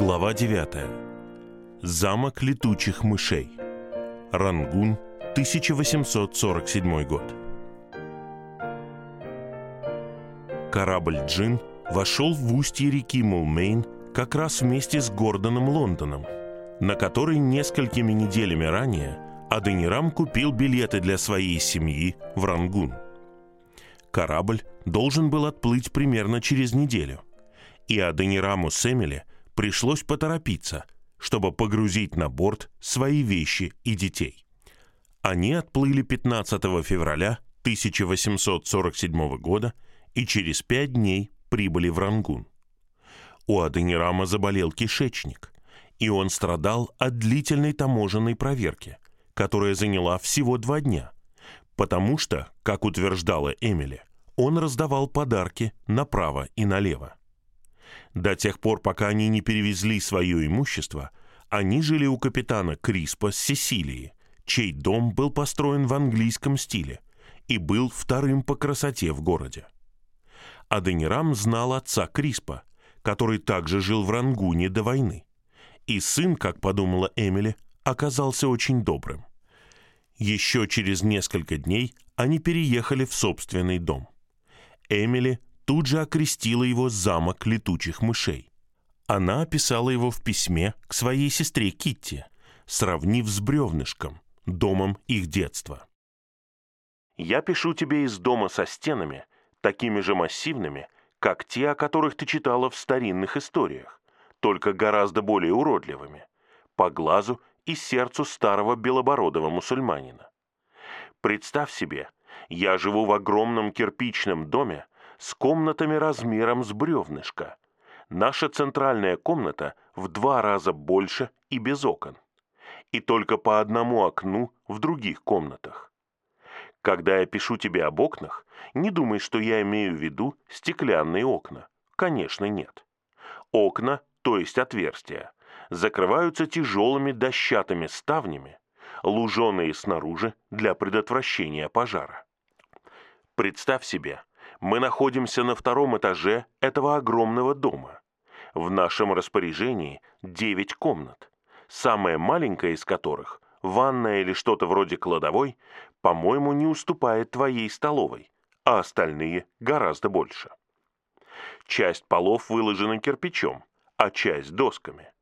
Глава 9. Замок летучих мышей. Рангун, 1847 год. Корабль «Джин» вошел в устье реки Мулмейн как раз вместе с Гордоном Лондоном, на который несколькими неделями ранее Аденирам купил билеты для своей семьи в Рангун. Корабль должен был отплыть примерно через неделю, и Аденираму Эмили – пришлось поторопиться, чтобы погрузить на борт свои вещи и детей. Они отплыли 15 февраля 1847 года и через пять дней прибыли в Рангун. У Аденирама заболел кишечник, и он страдал от длительной таможенной проверки, которая заняла всего два дня, потому что, как утверждала Эмили, он раздавал подарки направо и налево. До тех пор, пока они не перевезли свое имущество, они жили у капитана Криспа с Сесилии, чей дом был построен в английском стиле и был вторым по красоте в городе. Аденирам знал отца Криспа, который также жил в Рангуне до войны. И сын, как подумала Эмили, оказался очень добрым. Еще через несколько дней они переехали в собственный дом. Эмили тут же окрестила его «Замок летучих мышей». Она описала его в письме к своей сестре Китти, сравнив с бревнышком, домом их детства. «Я пишу тебе из дома со стенами, такими же массивными, как те, о которых ты читала в старинных историях, только гораздо более уродливыми, по глазу и сердцу старого белобородого мусульманина. Представь себе, я живу в огромном кирпичном доме, с комнатами размером с бревнышко. Наша центральная комната в два раза больше и без окон. И только по одному окну в других комнатах. Когда я пишу тебе об окнах, не думай, что я имею в виду стеклянные окна. Конечно, нет. Окна, то есть отверстия, закрываются тяжелыми дощатыми ставнями, луженые снаружи для предотвращения пожара. Представь себе, мы находимся на втором этаже этого огромного дома. В нашем распоряжении 9 комнат, самая маленькая из которых, ванная или что-то вроде кладовой, по-моему, не уступает твоей столовой, а остальные гораздо больше. Часть полов выложена кирпичом, а часть досками.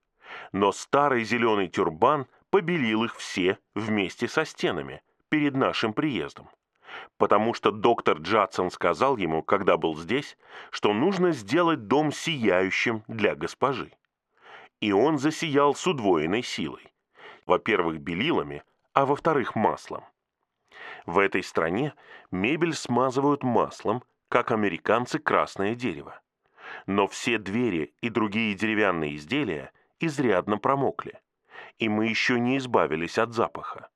Но старый зеленый тюрбан побелил их все вместе со стенами перед нашим приездом потому что доктор Джадсон сказал ему, когда был здесь, что нужно сделать дом сияющим для госпожи. И он засиял с удвоенной силой. Во-первых, белилами, а во-вторых, маслом. В этой стране мебель смазывают маслом, как американцы красное дерево. Но все двери и другие деревянные изделия изрядно промокли, и мы еще не избавились от запаха.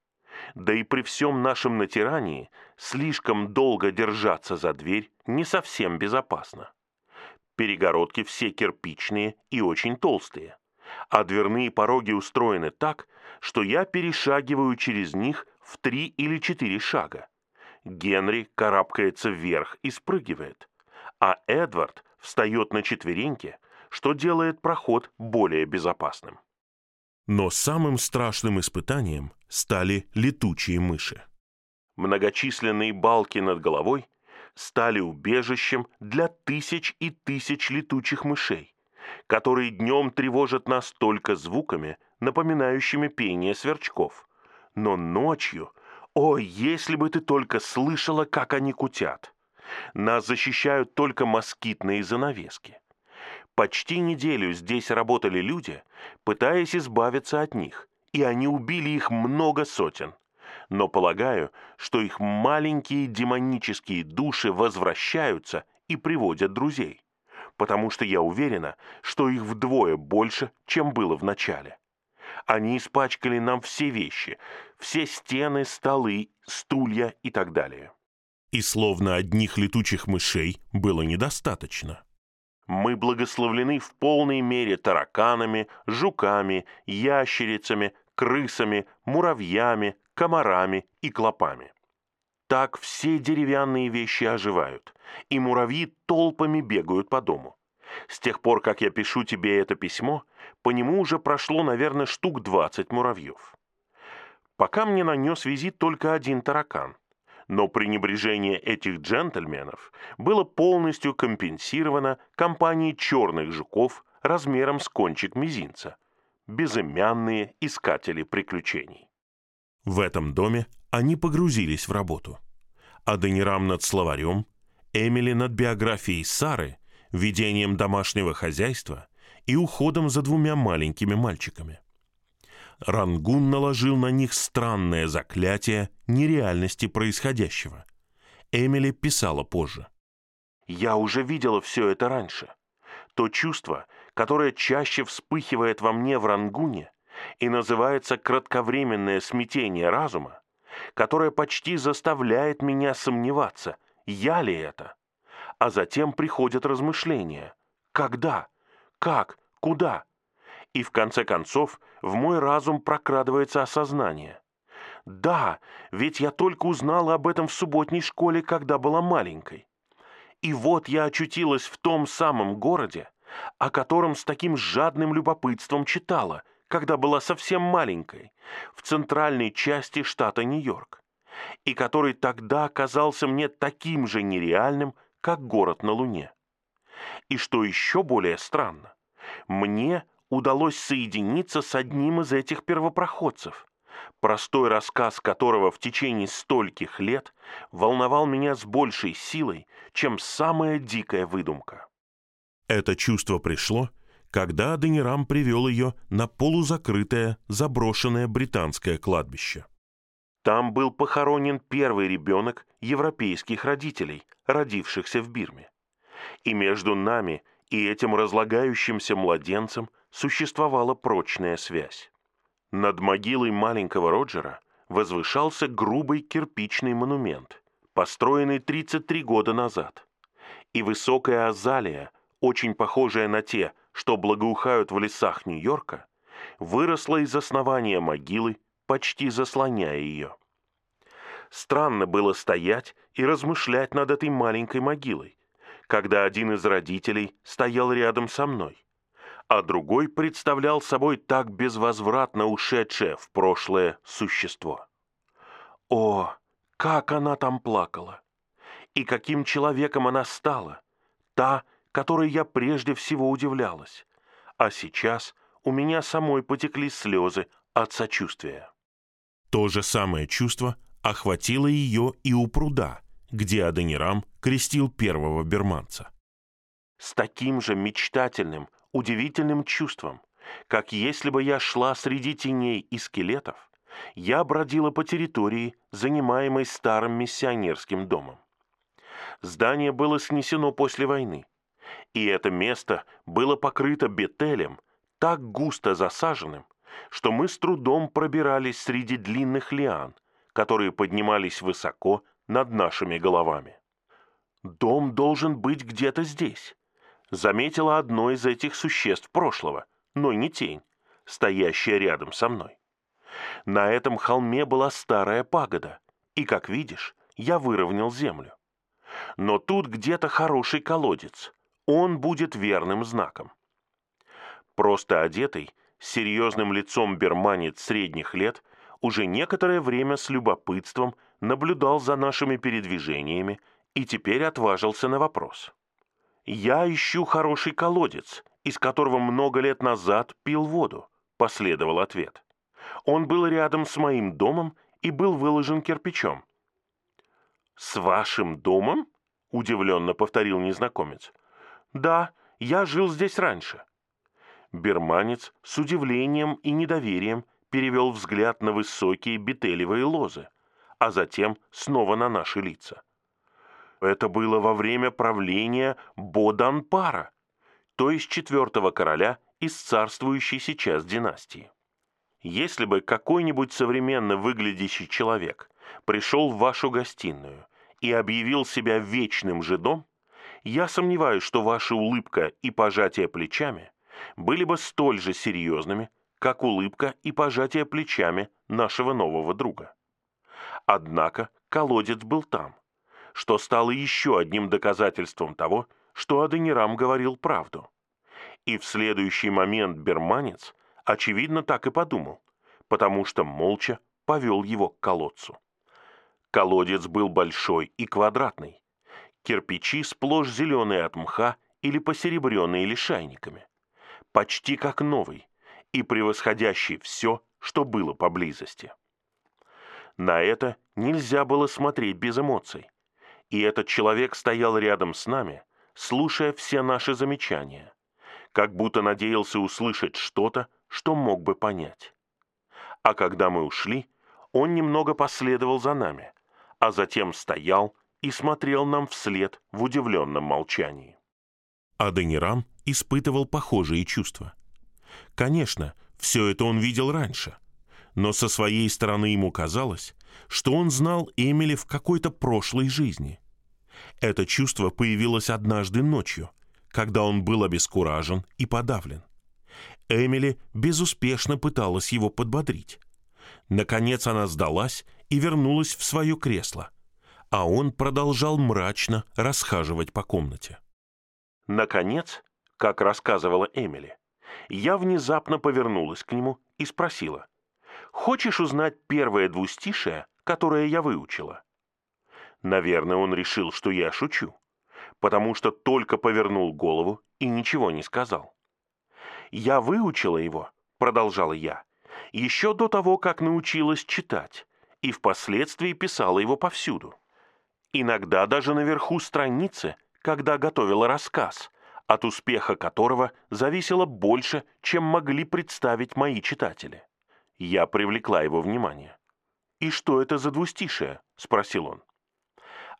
Да и при всем нашем натирании слишком долго держаться за дверь не совсем безопасно. Перегородки все кирпичные и очень толстые, а дверные пороги устроены так, что я перешагиваю через них в три или четыре шага. Генри карабкается вверх и спрыгивает, а Эдвард встает на четвереньки, что делает проход более безопасным. Но самым страшным испытанием стали летучие мыши. Многочисленные балки над головой стали убежищем для тысяч и тысяч летучих мышей, которые днем тревожат нас только звуками, напоминающими пение сверчков. Но ночью, о, если бы ты только слышала, как они кутят! Нас защищают только москитные занавески. Почти неделю здесь работали люди, пытаясь избавиться от них, и они убили их много сотен. Но полагаю, что их маленькие демонические души возвращаются и приводят друзей, потому что я уверена, что их вдвое больше, чем было в начале. Они испачкали нам все вещи, все стены, столы, стулья и так далее. И словно одних летучих мышей было недостаточно. Мы благословлены в полной мере тараканами, жуками, ящерицами, крысами, муравьями, комарами и клопами. Так все деревянные вещи оживают, и муравьи толпами бегают по дому. С тех пор, как я пишу тебе это письмо, По нему уже прошло, наверное, штук 20 муравьев. Пока мне нанес визит только один таракан, но пренебрежение этих джентльменов было полностью компенсировано компанией черных жуков размером с кончик мизинца, безымянные искатели приключений. В этом доме они погрузились в работу. Аденирам над словарем, Эмили над биографией Сары, ведением домашнего хозяйства и уходом за двумя маленькими мальчиками. Рангун наложил на них странное заклятие нереальности происходящего. Эмили писала позже. «Я уже видела все это раньше. То чувство, которое чаще вспыхивает во мне в Рангуне и называется кратковременное смятение разума, которое почти заставляет меня сомневаться, я ли это. А затем приходят размышления. Когда? Как? Куда? И в конце концов в мой разум прокрадывается осознание. Да, ведь я только узнала об этом в субботней школе, когда была маленькой. И вот я очутилась в том самом городе, о котором с таким жадным любопытством читала, когда была совсем маленькой, в центральной части штата Нью-Йорк, и который тогда оказался мне таким же нереальным, как город на Луне. И что еще более странно, мне удалось соединиться с одним из этих первопроходцев, простой рассказ которого в течение стольких лет волновал меня с большей силой, чем самая дикая выдумка. Это чувство пришло, когда Аденирам привел ее на полузакрытое, заброшенное британское кладбище. Там был похоронен первый ребенок европейских родителей, родившихся в Бирме. И между нами и этим разлагающимся младенцем существовала прочная связь. Над могилой маленького Роджера возвышался грубый кирпичный монумент, построенный 33 года назад. И высокая азалия, очень похожая на те, что благоухают в лесах Нью-Йорка, выросла из основания могилы, почти заслоняя ее. Странно было стоять и размышлять над этой маленькой могилой, когда один из родителей стоял рядом со мной, а другой представлял собой так безвозвратно ушедшее в прошлое существо. О, как она там плакала! И каким человеком она стала! Та, которой я прежде всего удивлялась. А сейчас у меня самой потекли слезы от сочувствия. То же самое чувство охватило ее и у пруда, где Аденирам крестил первого берманца. С таким же мечтательным, удивительным чувством, как если бы я шла среди теней и скелетов, я бродила по территории, занимаемой старым миссионерским домом. Здание было снесено после войны, и это место было покрыто бетелем, так густо засаженным, что мы с трудом пробирались среди длинных лиан, которые поднимались высоко над нашими головами. Дом должен быть где-то здесь. Заметила одно из этих существ прошлого, но не тень, стоящая рядом со мной. На этом холме была старая пагода, и, как видишь, я выровнял землю. Но тут где-то хороший колодец, он будет верным знаком. Просто одетый, серьезным лицом берманец средних лет уже некоторое время с любопытством наблюдал за нашими передвижениями и теперь отважился на вопрос. «Я ищу хороший колодец, из которого много лет назад пил воду», — последовал ответ. «Он был рядом с моим домом и был выложен кирпичом». «С вашим домом?» — удивленно повторил незнакомец. «Да, я жил здесь раньше». Берманец с удивлением и недоверием перевел взгляд на высокие бетелевые лозы, а затем снова на наши лица. Это было во время правления Боданпара, то есть четвертого короля из царствующей сейчас династии. Если бы какой-нибудь современно выглядящий человек пришел в вашу гостиную и объявил себя вечным жидом, я сомневаюсь, что ваша улыбка и пожатие плечами были бы столь же серьезными, как улыбка и пожатие плечами нашего нового друга. Однако колодец был там, что стало еще одним доказательством того, что Аденирам говорил правду. И в следующий момент берманец, очевидно, так и подумал, потому что молча повел его к колодцу. Колодец был большой и квадратный. Кирпичи сплошь зеленые от мха или посеребренные лишайниками. Почти как новый и превосходящий все, что было поблизости. На это нельзя было смотреть без эмоций. И этот человек стоял рядом с нами, слушая все наши замечания, как будто надеялся услышать что-то, что мог бы понять. А когда мы ушли, он немного последовал за нами, а затем стоял и смотрел нам вслед в удивленном молчании. Аденирам испытывал похожие чувства. Конечно, все это он видел раньше, но со своей стороны ему казалось, что он знал Эмили в какой-то прошлой жизни. Это чувство появилось однажды ночью, когда он был обескуражен и подавлен. Эмили безуспешно пыталась его подбодрить. Наконец она сдалась и вернулась в свое кресло, а он продолжал мрачно расхаживать по комнате. Наконец, как рассказывала Эмили, я внезапно повернулась к нему и спросила, «Хочешь узнать первое двустишее, которое я выучила?» Наверное, он решил, что я шучу, потому что только повернул голову и ничего не сказал. «Я выучила его», — продолжала я, «еще до того, как научилась читать, и впоследствии писала его повсюду. Иногда даже наверху страницы, когда готовила рассказ, от успеха которого зависело больше, чем могли представить мои читатели. Я привлекла его внимание. «И что это за двустишее?» — спросил он.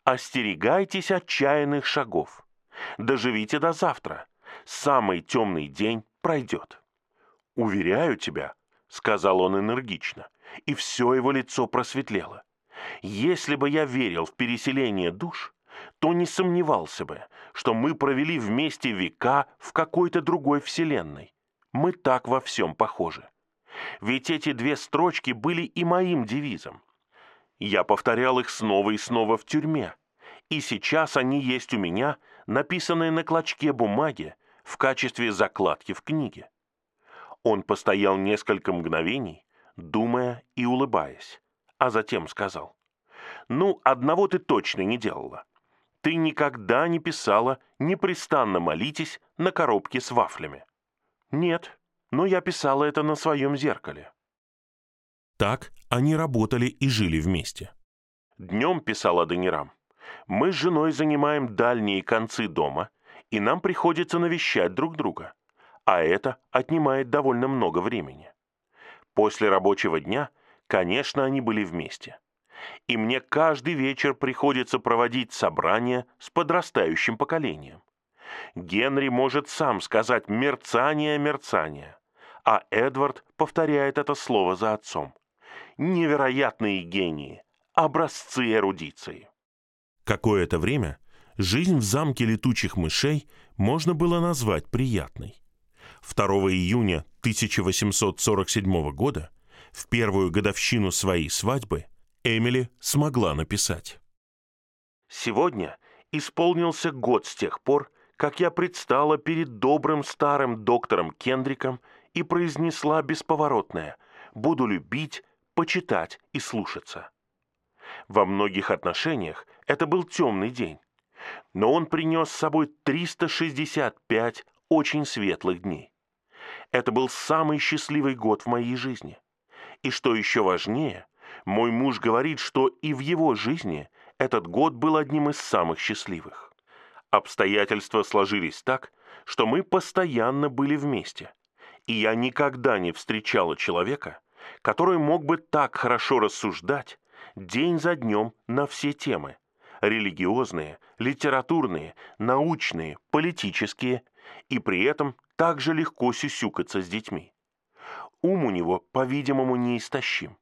«Остерегайтесь отчаянных шагов. Доживите до завтра. Самый темный день пройдет». «Уверяю тебя», — сказал он энергично, и все его лицо просветлело. «Если бы я верил в переселение душ, то не сомневался бы, что мы провели вместе века в какой-то другой вселенной. Мы так во всем похожи. Ведь эти две строчки были и моим девизом. Я повторял их снова и снова в тюрьме. И сейчас они есть у меня, написанные на клочке бумаги, в качестве закладки в книге. Он постоял несколько мгновений, думая и улыбаясь, а затем сказал, «Ну, одного ты точно не делала. Ты никогда не писала «непрестанно молитесь» на коробке с вафлями. Нет, но я писала это на своем зеркале. Так они работали и жили вместе. Днем, писал Аденирам, мы с женой занимаем дальние концы дома, и нам приходится навещать друг друга, а это отнимает довольно много времени. После рабочего дня, конечно, они были вместе и мне каждый вечер приходится проводить собрания с подрастающим поколением. Генри может сам сказать «мерцание, мерцание», а Эдвард повторяет это слово за отцом. Невероятные гении, образцы эрудиции. Какое-то время жизнь в замке летучих мышей можно было назвать приятной. 2 июня 1847 года, в первую годовщину своей свадьбы, Эмили смогла написать. «Сегодня исполнился год с тех пор, как я предстала перед добрым старым доктором Кендриком и произнесла бесповоротное «Буду любить, почитать и слушаться». Во многих отношениях это был темный день, но он принес с собой 365 очень светлых дней. Это был самый счастливый год в моей жизни. И что еще важнее, мой муж говорит, что и в его жизни этот год был одним из самых счастливых. Обстоятельства сложились так, что мы постоянно были вместе. И я никогда не встречала человека, который мог бы так хорошо рассуждать день за днем на все темы – религиозные, литературные, научные, политические, и при этом также легко сюсюкаться с детьми. Ум у него, по-видимому, неистощим.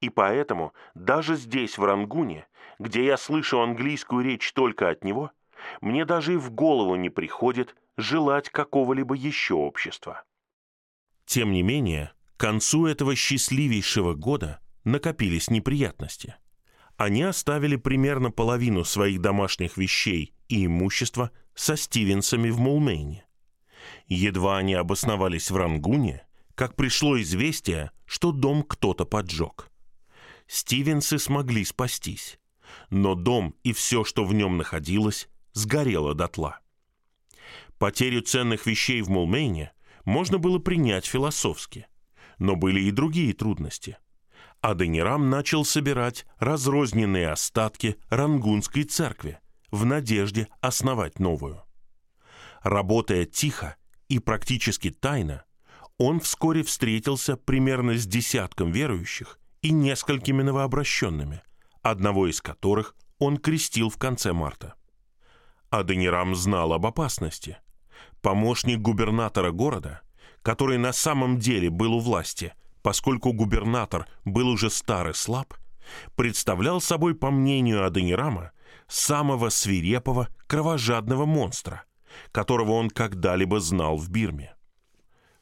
И поэтому даже здесь, в Рангуне, где я слышу английскую речь только от него, мне даже и в голову не приходит желать какого-либо еще общества. Тем не менее, к концу этого счастливейшего года накопились неприятности. Они оставили примерно половину своих домашних вещей и имущества со Стивенсами в Мулмейне. Едва они обосновались в Рангуне, как пришло известие, что дом кто-то поджег. Стивенсы смогли спастись, но дом и все, что в нем находилось, сгорело дотла. Потерю ценных вещей в Мулмейне можно было принять философски, но были и другие трудности. Аденирам начал собирать разрозненные остатки Рангунской церкви в надежде основать новую. Работая тихо и практически тайно, он вскоре встретился примерно с десятком верующих и несколькими новообращенными, одного из которых он крестил в конце марта. Аденирам знал об опасности. Помощник губернатора города, который на самом деле был у власти, поскольку губернатор был уже стар и слаб, представлял собой, по мнению Аденирама, самого свирепого, кровожадного монстра, которого он когда-либо знал в Бирме.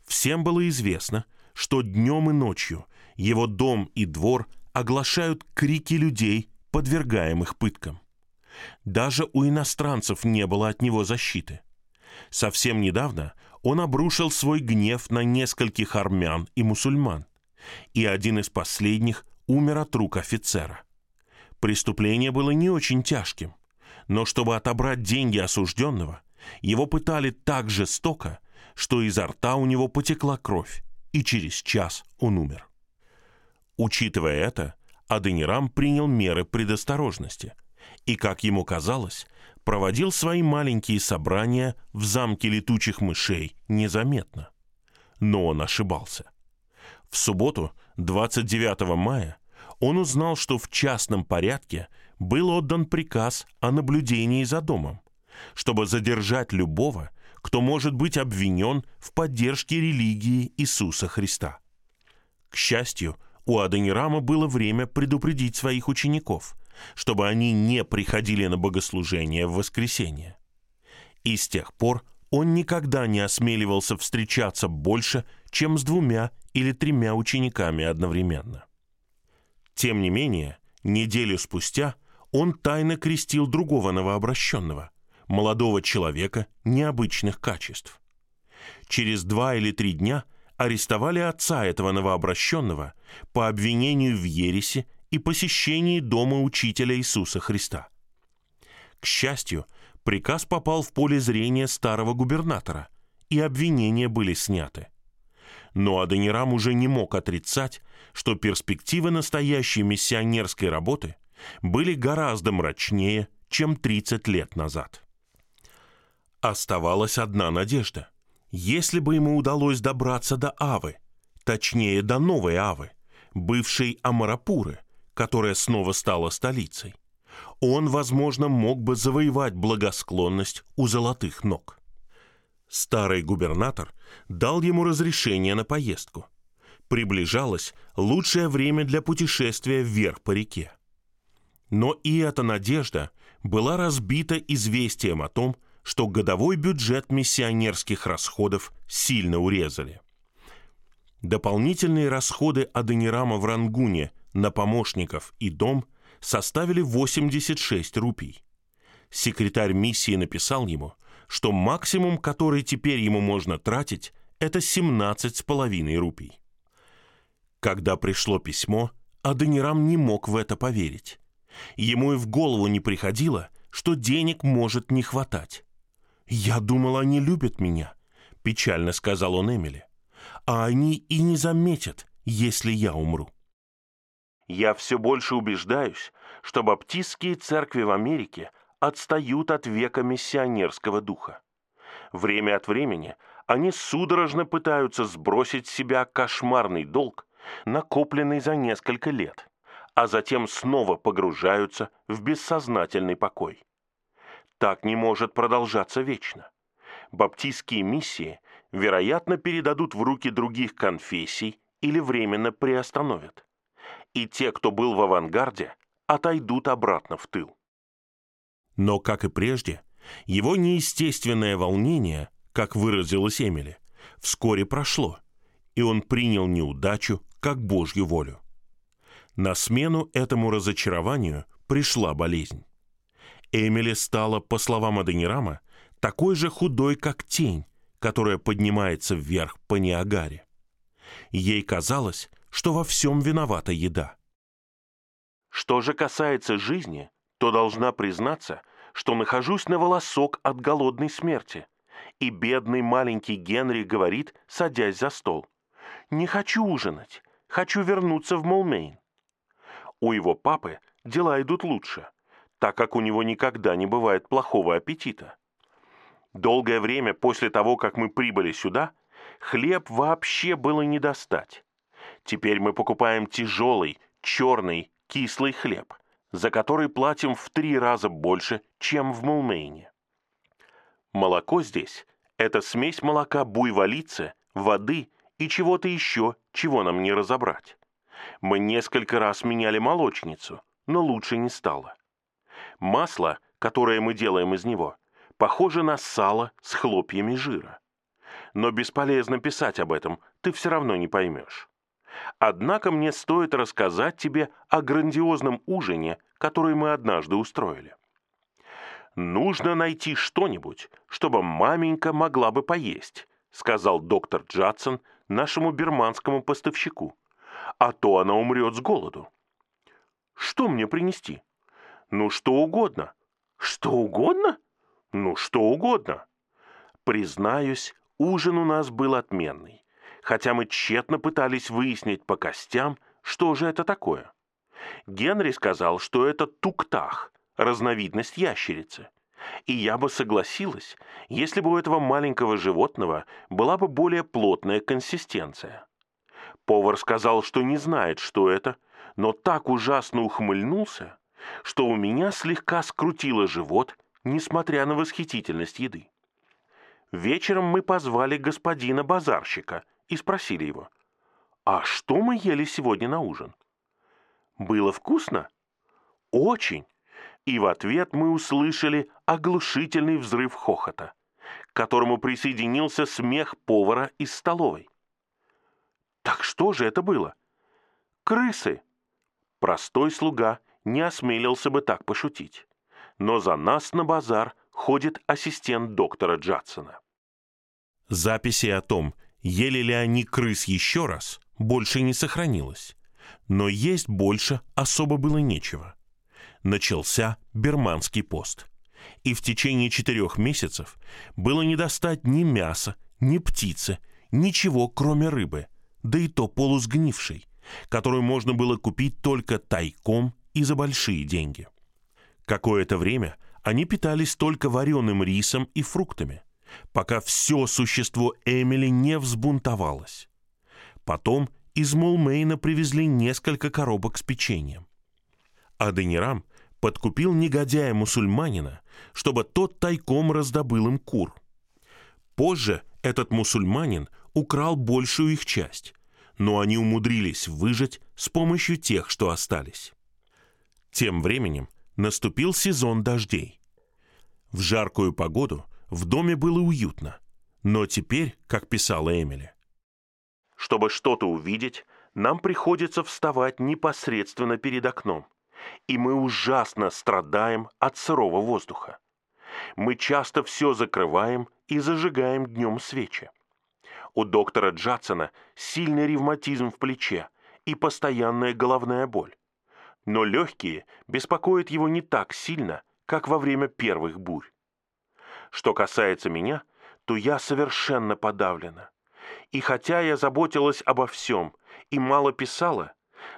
Всем было известно, что днем и ночью его дом и двор оглашают крики людей, подвергаемых пыткам. Даже у иностранцев не было от него защиты. Совсем недавно он обрушил свой гнев на нескольких армян и мусульман, и один из последних умер от рук офицера. Преступление было не очень тяжким, но чтобы отобрать деньги осужденного, его пытали так жестоко, что изо рта у него потекла кровь, и через час он умер. Учитывая это, Аденирам принял меры предосторожности и, как ему казалось, проводил свои маленькие собрания в замке летучих мышей незаметно. Но он ошибался. В субботу, 29 мая, он узнал, что в частном порядке был отдан приказ о наблюдении за домом, чтобы задержать любого, кто может быть обвинен в поддержке религии Иисуса Христа. К счастью, у Адонирама было время предупредить своих учеников, чтобы они не приходили на богослужение в воскресенье. И с тех пор он никогда не осмеливался встречаться больше, чем с двумя или тремя учениками одновременно. Тем не менее, неделю спустя он тайно крестил другого новообращенного, молодого человека необычных качеств. Через два или три дня арестовали отца этого новообращенного по обвинению в ересе и посещении дома учителя Иисуса Христа. К счастью, приказ попал в поле зрения старого губернатора, и обвинения были сняты. Но Адонирам уже не мог отрицать, что перспективы настоящей миссионерской работы были гораздо мрачнее, чем 30 лет назад. Оставалась одна надежда. Если бы ему удалось добраться до Авы, точнее до новой Авы, бывшей Амарапуры, которая снова стала столицей, он, возможно, мог бы завоевать благосклонность у золотых ног. Старый губернатор дал ему разрешение на поездку. Приближалось лучшее время для путешествия вверх по реке. Но и эта надежда была разбита известием о том, что годовой бюджет миссионерских расходов сильно урезали. Дополнительные расходы Аденирама в Рангуне на помощников и дом составили 86 рупий. Секретарь миссии написал ему, что максимум, который теперь ему можно тратить, это 17,5 рупий. Когда пришло письмо, Аденирам не мог в это поверить. Ему и в голову не приходило, что денег может не хватать. «Я думал, они любят меня», — печально сказал он Эмили. «А они и не заметят, если я умру». Я все больше убеждаюсь, что баптистские церкви в Америке отстают от века миссионерского духа. Время от времени они судорожно пытаются сбросить с себя кошмарный долг, накопленный за несколько лет, а затем снова погружаются в бессознательный покой. Так не может продолжаться вечно. Баптистские миссии, вероятно, передадут в руки других конфессий или временно приостановят. И те, кто был в авангарде, отойдут обратно в тыл. Но, как и прежде, его неестественное волнение, как выразилась Эмили, вскоре прошло, и он принял неудачу как Божью волю. На смену этому разочарованию пришла болезнь. Эмили стала, по словам Аденирама, такой же худой, как тень, которая поднимается вверх по Ниагаре. Ей казалось, что во всем виновата еда. Что же касается жизни, то должна признаться, что нахожусь на волосок от голодной смерти. И бедный маленький Генри говорит, садясь за стол. «Не хочу ужинать, хочу вернуться в Молмейн». У его папы дела идут лучше, так как у него никогда не бывает плохого аппетита. Долгое время после того, как мы прибыли сюда, хлеб вообще было не достать. Теперь мы покупаем тяжелый, черный, кислый хлеб, за который платим в три раза больше, чем в Мулмейне. Молоко здесь – это смесь молока буйволицы, воды и чего-то еще, чего нам не разобрать. Мы несколько раз меняли молочницу, но лучше не стало. Масло, которое мы делаем из него, похоже на сало с хлопьями жира. Но бесполезно писать об этом, ты все равно не поймешь. Однако мне стоит рассказать тебе о грандиозном ужине, который мы однажды устроили. «Нужно найти что-нибудь, чтобы маменька могла бы поесть», сказал доктор Джадсон нашему бирманскому поставщику. «А то она умрет с голоду». «Что мне принести?» «Ну, что угодно». «Что угодно?» «Ну, что угодно». Признаюсь, ужин у нас был отменный, хотя мы тщетно пытались выяснить по костям, что же это такое. Генри сказал, что это туктах, разновидность ящерицы. И я бы согласилась, если бы у этого маленького животного была бы более плотная консистенция. Повар сказал, что не знает, что это, но так ужасно ухмыльнулся, что у меня слегка скрутило живот, несмотря на восхитительность еды. Вечером мы позвали господина базарщика и спросили его, «А что мы ели сегодня на ужин?» «Было вкусно?» «Очень!» И в ответ мы услышали оглушительный взрыв хохота, к которому присоединился смех повара из столовой. «Так что же это было?» «Крысы!» Простой слуга не осмелился бы так пошутить. Но за нас на базар ходит ассистент доктора Джадсона. Записи о том, ели ли они крыс еще раз, больше не сохранилось. Но есть больше особо было нечего. Начался Берманский пост. И в течение четырех месяцев было не достать ни мяса, ни птицы, ничего, кроме рыбы, да и то полусгнившей, которую можно было купить только тайком и за большие деньги. Какое-то время они питались только вареным рисом и фруктами, пока все существо Эмили не взбунтовалось. Потом из Молмейна привезли несколько коробок с печеньем. Аденирам подкупил негодяя-мусульманина, чтобы тот тайком раздобыл им кур. Позже этот мусульманин украл большую их часть, но они умудрились выжить с помощью тех, что остались. Тем временем наступил сезон дождей. В жаркую погоду в доме было уютно, но теперь, как писала Эмили, чтобы что-то увидеть, нам приходится вставать непосредственно перед окном, и мы ужасно страдаем от сырого воздуха. Мы часто все закрываем и зажигаем днем свечи. У доктора Джадсона сильный ревматизм в плече и постоянная головная боль но легкие беспокоят его не так сильно, как во время первых бурь. Что касается меня, то я совершенно подавлена. И хотя я заботилась обо всем и мало писала,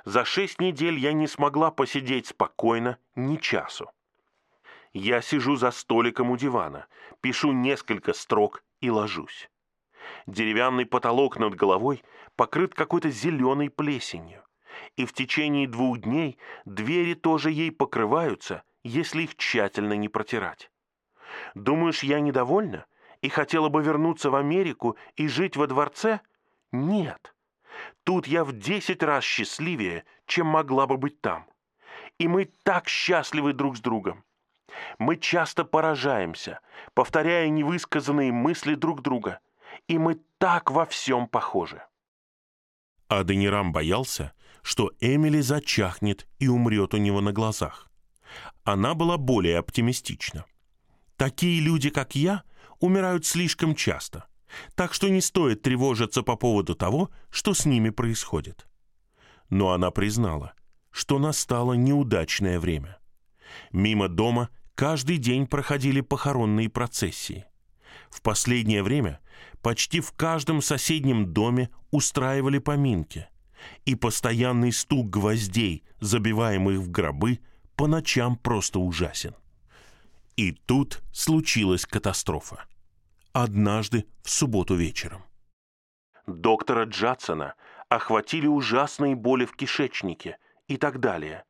за шесть недель я не смогла посидеть спокойно ни часу. Я сижу за столиком у дивана, пишу несколько строк и ложусь. Деревянный потолок над головой покрыт какой-то зеленой плесенью и в течение двух дней двери тоже ей покрываются, если их тщательно не протирать. Думаешь, я недовольна и хотела бы вернуться в Америку и жить во дворце? Нет. Тут я в десять раз счастливее, чем могла бы быть там. И мы так счастливы друг с другом. Мы часто поражаемся, повторяя невысказанные мысли друг друга, и мы так во всем похожи. Аденирам боялся, что Эмили зачахнет и умрет у него на глазах. Она была более оптимистична. «Такие люди, как я, умирают слишком часто. так что не стоит тревожиться по поводу того, что с ними происходит. Но она признала, что настало неудачное время. Мимо дома каждый день проходили похоронные процессии. В последнее время почти в каждом соседнем доме устраивали поминки, и постоянный стук гвоздей, забиваемых в гробы, по ночам просто ужасен. И тут случилась катастрофа. Однажды в субботу вечером. Доктора Джадсона охватили ужасные боли в кишечнике и так далее,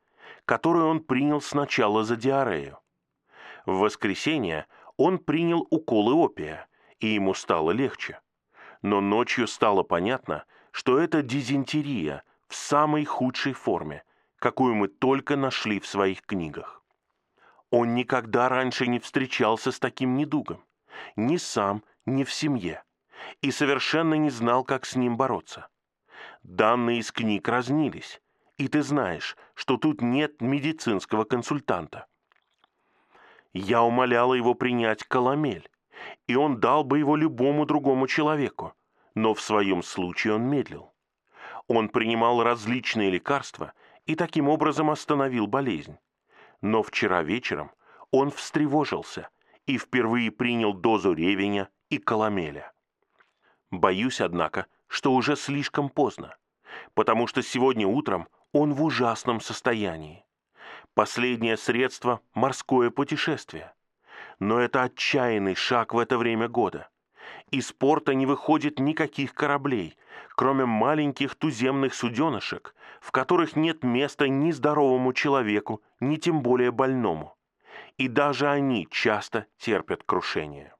которые он принял сначала за диарею. В воскресенье он принял уколы опия, и ему стало легче. Но ночью стало понятно, что это дизентерия в самой худшей форме, какую мы только нашли в своих книгах. Он никогда раньше не встречался с таким недугом, ни сам, ни в семье, и совершенно не знал, как с ним бороться. Данные из книг разнились, и ты знаешь, что тут нет медицинского консультанта. Я умоляла его принять коломель, и он дал бы его любому другому человеку, но в своем случае он медлил. Он принимал различные лекарства и таким образом остановил болезнь. Но вчера вечером он встревожился и впервые принял дозу ревеня и коломеля. Боюсь, однако, что уже слишком поздно, потому что сегодня утром он в ужасном состоянии. Последнее средство – морское путешествие. Но это отчаянный шаг в это время года. Из порта не выходит никаких кораблей, кроме маленьких туземных суденышек, в которых нет места ни здоровому человеку, ни тем более больному. И даже они часто терпят крушение.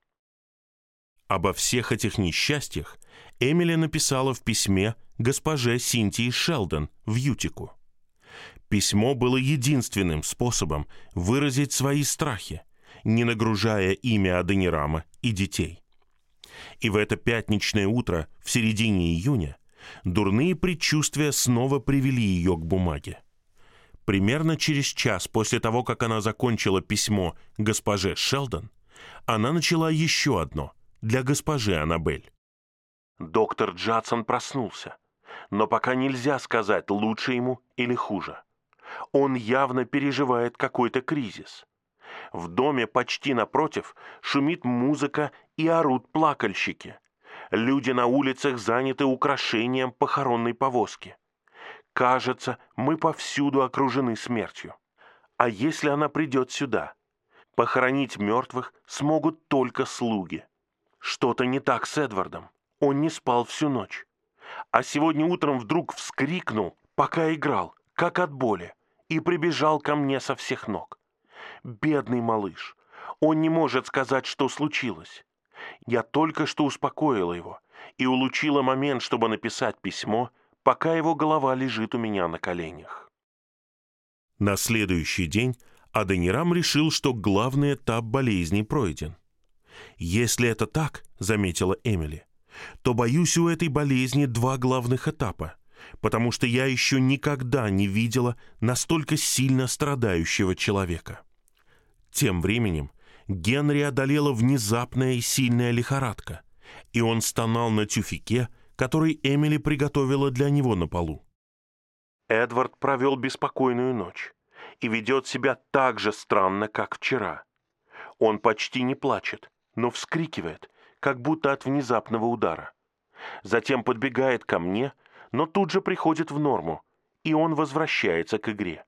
Обо всех этих несчастьях Эмили написала в письме госпоже Синтии Шелдон в Ютику. Письмо было единственным способом выразить свои страхи, не нагружая имя Аденирама и детей. И в это пятничное утро, в середине июня, дурные предчувствия снова привели ее к бумаге. Примерно через час после того, как она закончила письмо госпоже Шелдон, она начала еще одно для госпожи Аннабель. Доктор Джадсон проснулся, но пока нельзя сказать, лучше ему или хуже. Он явно переживает какой-то кризис. В доме почти напротив шумит музыка и орут плакальщики. Люди на улицах заняты украшением похоронной повозки. Кажется, мы повсюду окружены смертью. А если она придет сюда? Похоронить мертвых смогут только слуги. Что-то не так с Эдвардом. Он не спал всю ночь. А сегодня утром вдруг вскрикнул, пока играл, как от боли и прибежал ко мне со всех ног. Бедный малыш. Он не может сказать, что случилось. Я только что успокоила его и улучила момент, чтобы написать письмо, пока его голова лежит у меня на коленях. На следующий день Аденирам решил, что главный этап болезни пройден. «Если это так, — заметила Эмили, — то, боюсь, у этой болезни два главных этапа — потому что я еще никогда не видела настолько сильно страдающего человека. Тем временем Генри одолела внезапная и сильная лихорадка, и он стонал на тюфике, который Эмили приготовила для него на полу. Эдвард провел беспокойную ночь и ведет себя так же странно, как вчера. Он почти не плачет, но вскрикивает, как будто от внезапного удара. Затем подбегает ко мне — но тут же приходит в норму, и он возвращается к игре.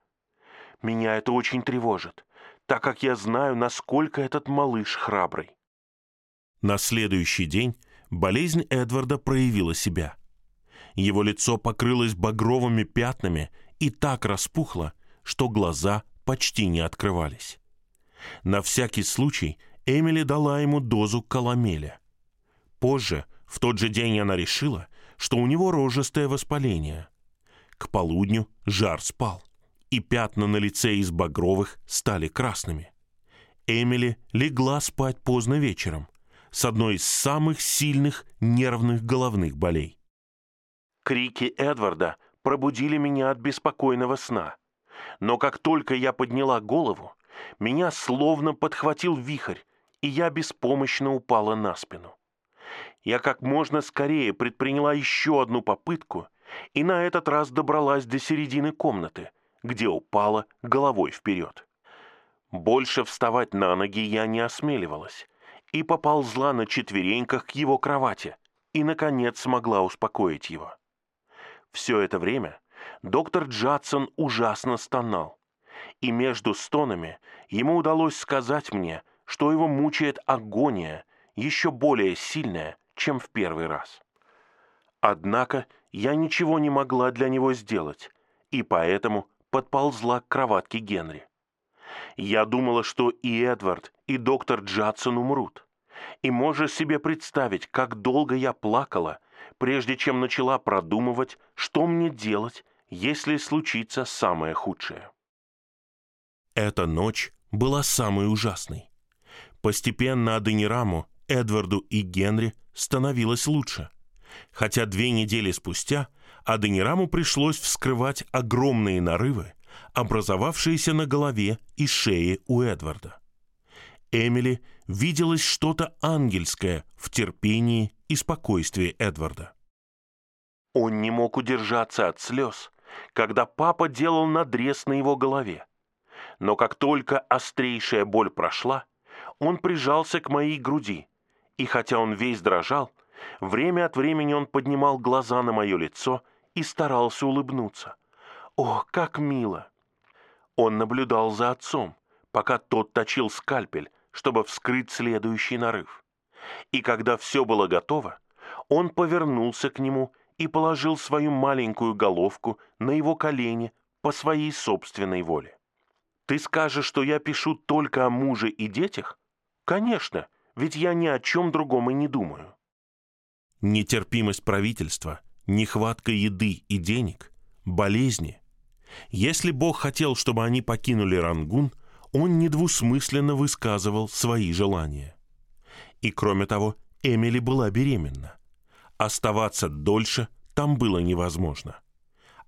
Меня это очень тревожит, так как я знаю, насколько этот малыш храбрый. На следующий день болезнь Эдварда проявила себя. Его лицо покрылось багровыми пятнами и так распухло, что глаза почти не открывались. На всякий случай Эмили дала ему дозу коломеля. Позже, в тот же день она решила, что у него рожистое воспаление. К полудню жар спал, и пятна на лице из багровых стали красными. Эмили легла спать поздно вечером с одной из самых сильных нервных головных болей. Крики Эдварда пробудили меня от беспокойного сна. Но как только я подняла голову, меня словно подхватил вихрь, и я беспомощно упала на спину. Я как можно скорее предприняла еще одну попытку и на этот раз добралась до середины комнаты, где упала головой вперед. Больше вставать на ноги я не осмеливалась и поползла на четвереньках к его кровати и, наконец, смогла успокоить его. Все это время доктор Джадсон ужасно стонал, и между стонами ему удалось сказать мне, что его мучает агония, еще более сильная, чем в первый раз. Однако я ничего не могла для него сделать, и поэтому подползла к кроватке Генри. Я думала, что и Эдвард, и доктор Джадсон умрут. И можешь себе представить, как долго я плакала, прежде чем начала продумывать, что мне делать, если случится самое худшее. Эта ночь была самой ужасной. Постепенно Аденираму, Эдварду и Генри становилось лучше. Хотя две недели спустя Аденираму пришлось вскрывать огромные нарывы, образовавшиеся на голове и шее у Эдварда. Эмили виделось что-то ангельское в терпении и спокойствии Эдварда. Он не мог удержаться от слез, когда папа делал надрез на его голове. Но как только острейшая боль прошла, он прижался к моей груди, и хотя он весь дрожал, время от времени он поднимал глаза на мое лицо и старался улыбнуться. О, как мило! Он наблюдал за отцом, пока тот точил скальпель, чтобы вскрыть следующий нарыв. И когда все было готово, он повернулся к нему и положил свою маленькую головку на его колени по своей собственной воле. «Ты скажешь, что я пишу только о муже и детях?» «Конечно, ведь я ни о чем другом и не думаю». Нетерпимость правительства, нехватка еды и денег, болезни. Если Бог хотел, чтобы они покинули Рангун – он недвусмысленно высказывал свои желания. И кроме того, Эмили была беременна. Оставаться дольше там было невозможно.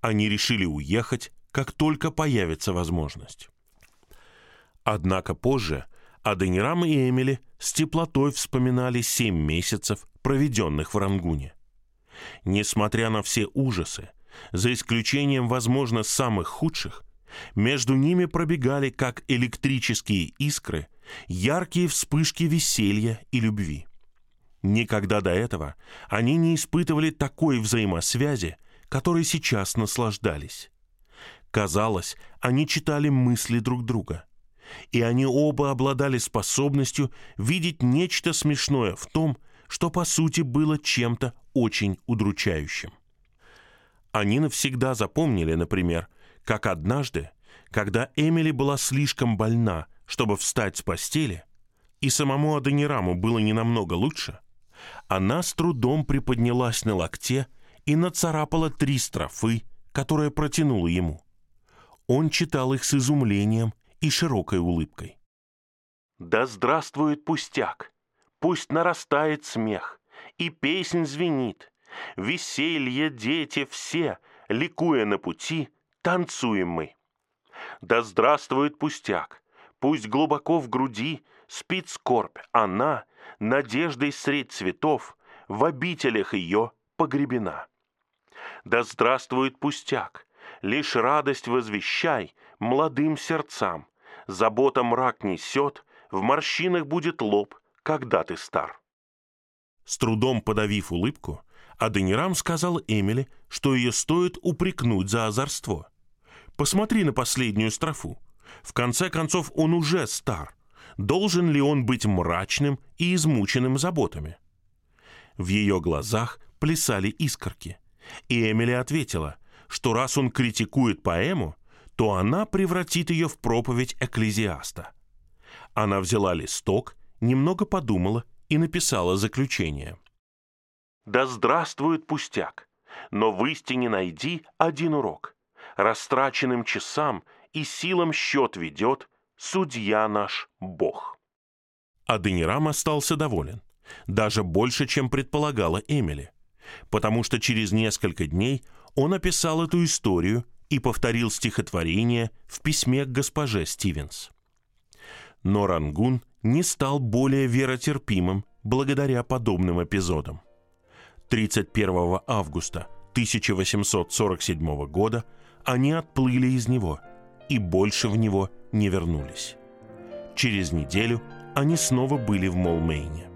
Они решили уехать, как только появится возможность. Однако позже Аденирам и Эмили с теплотой вспоминали семь месяцев, проведенных в Рангуне. Несмотря на все ужасы, за исключением, возможно, самых худших, между ними пробегали, как электрические искры, яркие вспышки веселья и любви. Никогда до этого они не испытывали такой взаимосвязи, которой сейчас наслаждались. Казалось, они читали мысли друг друга. И они оба обладали способностью видеть нечто смешное в том, что по сути было чем-то очень удручающим. Они навсегда запомнили, например, как однажды, когда Эмили была слишком больна, чтобы встать с постели, и самому Аденираму было не намного лучше, она с трудом приподнялась на локте и нацарапала три строфы, которые протянула ему. Он читал их с изумлением и широкой улыбкой. «Да здравствует пустяк! Пусть нарастает смех, и песнь звенит. Веселье, дети, все, ликуя на пути — танцуем мы. Да здравствует пустяк, пусть глубоко в груди спит скорбь, она, надеждой средь цветов, в обителях ее погребена. Да здравствует пустяк, лишь радость возвещай молодым сердцам, забота мрак несет, в морщинах будет лоб, когда ты стар. С трудом подавив улыбку, Аденирам сказал Эмили, что ее стоит упрекнуть за озорство. Посмотри на последнюю строфу. В конце концов, он уже стар. Должен ли он быть мрачным и измученным заботами? В ее глазах плясали искорки. И Эмили ответила, что раз он критикует поэму, то она превратит ее в проповедь экклезиаста. Она взяла листок, немного подумала и написала заключение. «Да здравствует пустяк, но в истине найди один урок растраченным часам и силам счет ведет судья наш Бог. Аденирам остался доволен, даже больше, чем предполагала Эмили, потому что через несколько дней он описал эту историю и повторил стихотворение в письме к госпоже Стивенс. Но Рангун не стал более веротерпимым, благодаря подобным эпизодам. 31 августа 1847 года они отплыли из него и больше в него не вернулись. Через неделю они снова были в Молмейне.